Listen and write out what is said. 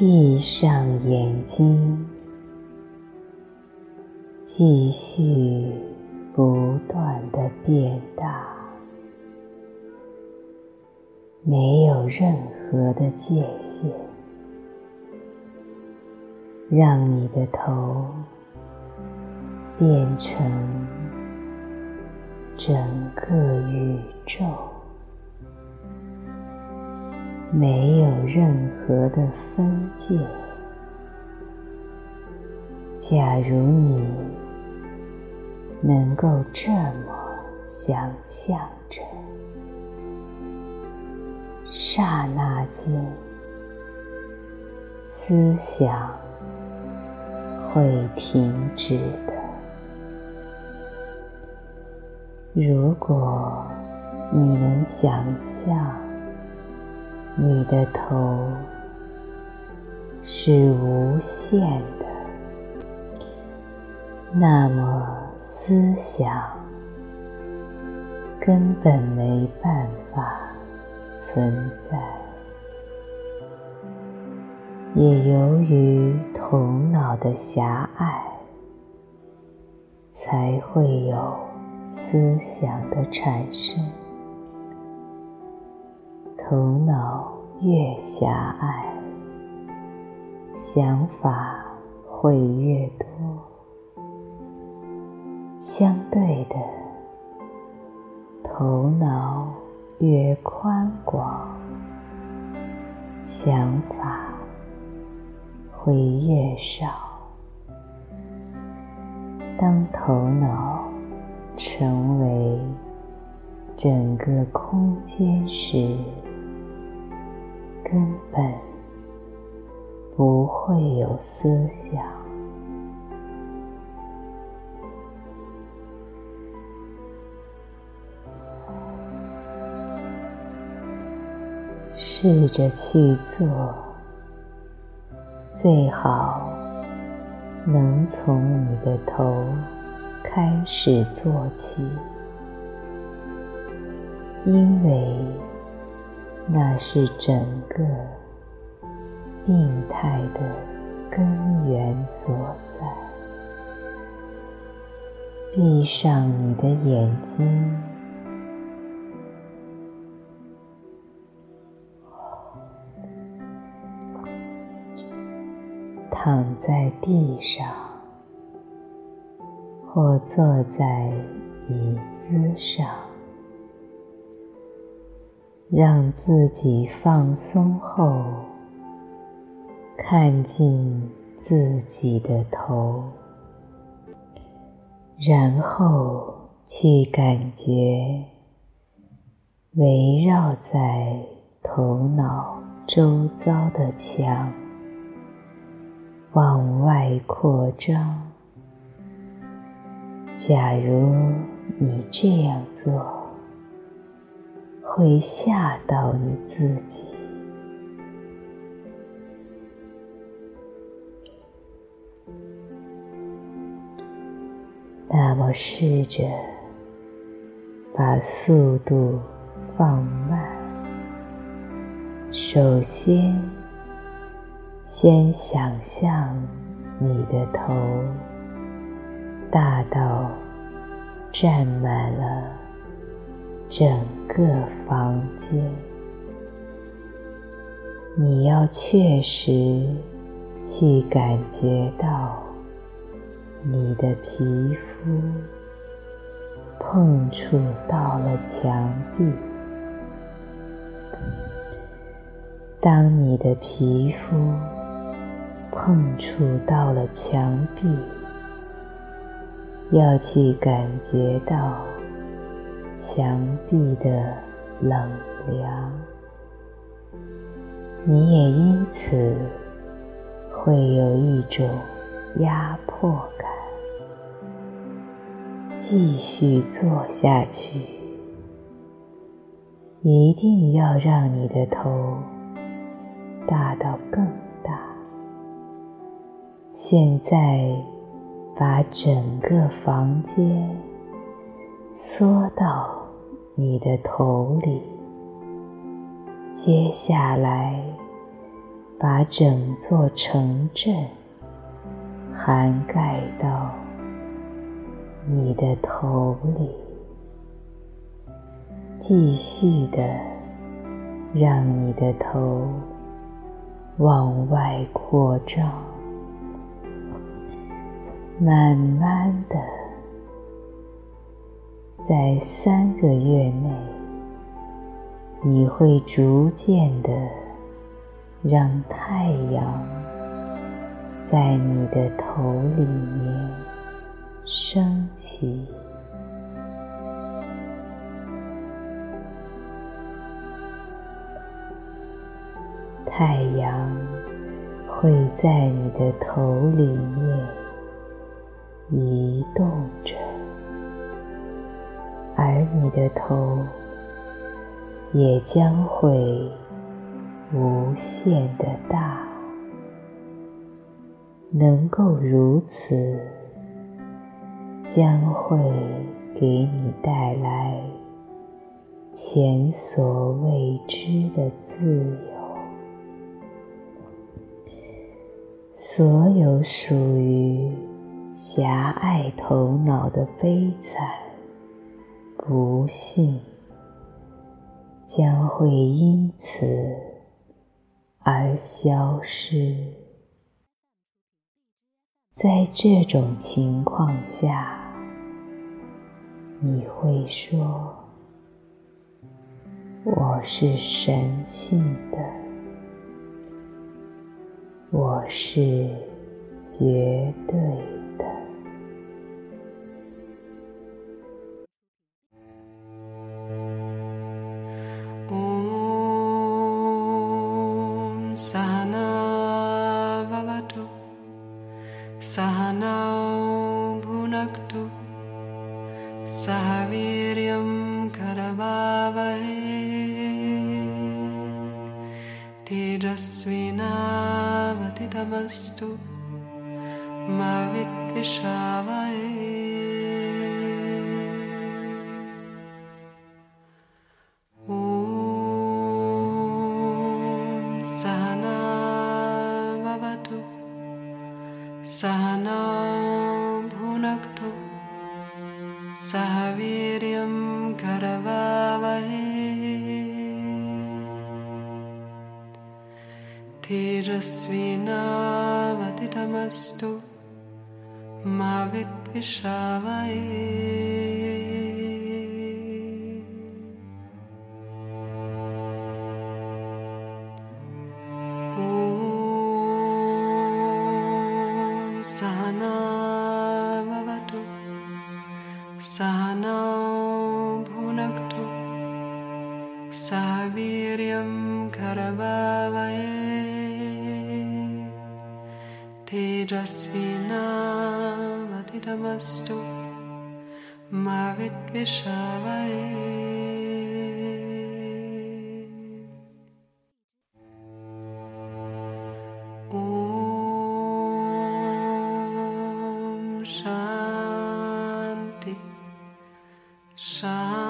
闭上眼睛，继续不断的变大，没有任何的界限，让你的头变成整个宇宙。没有任何的分界。假如你能够这么想象着，刹那间，思想会停止的。如果你能想象，你的头是无限的，那么思想根本没办法存在。也由于头脑的狭隘，才会有思想的产生。头脑越狭隘，想法会越多；相对的，头脑越宽广，想法会越少。当头脑成为整个空间时，根本不会有思想。试着去做，最好能从你的头开始做起，因为。那是整个病态的根源所在。闭上你的眼睛，躺在地上，或坐在椅子上。让自己放松后，看进自己的头，然后去感觉围绕在头脑周遭的墙往外扩张。假如你这样做，会吓到你自己。那么，试着把速度放慢。首先，先想象你的头大到占满了。整个房间，你要确实去感觉到你的皮肤碰触到了墙壁。当你的皮肤碰触到了墙壁，要去感觉到。墙壁的冷凉，你也因此会有一种压迫感。继续做下去，一定要让你的头大到更大。现在，把整个房间缩到。你的头里，接下来把整座城镇涵盖到你的头里，继续的让你的头往外扩张，慢慢的，在三个月内，你会逐渐的。让太阳在你的头里面升起，太阳会在你的头里面移动着，而你的头也将会。无限的大，能够如此，将会给你带来前所未知的自由。所有属于狭隘头脑的悲惨、不幸，将会因此。而消失。在这种情况下，你会说：“我是神性的，我是绝对 सहना भवतु सहना भुनक्तु सह वीर्यं करवावहे तेजस्विनावतितमस्तु मा विद्विषावहे सहना भुनक्तु। सह वीर्यं करवावहे। धीरस्विनावतितमस्तु मा विद्विषावये सहना भवतु सहना भुलक्तु सहवीर्यं गरव वै धीरस्विनावतितमस्तु मा विद्विषावये 伤。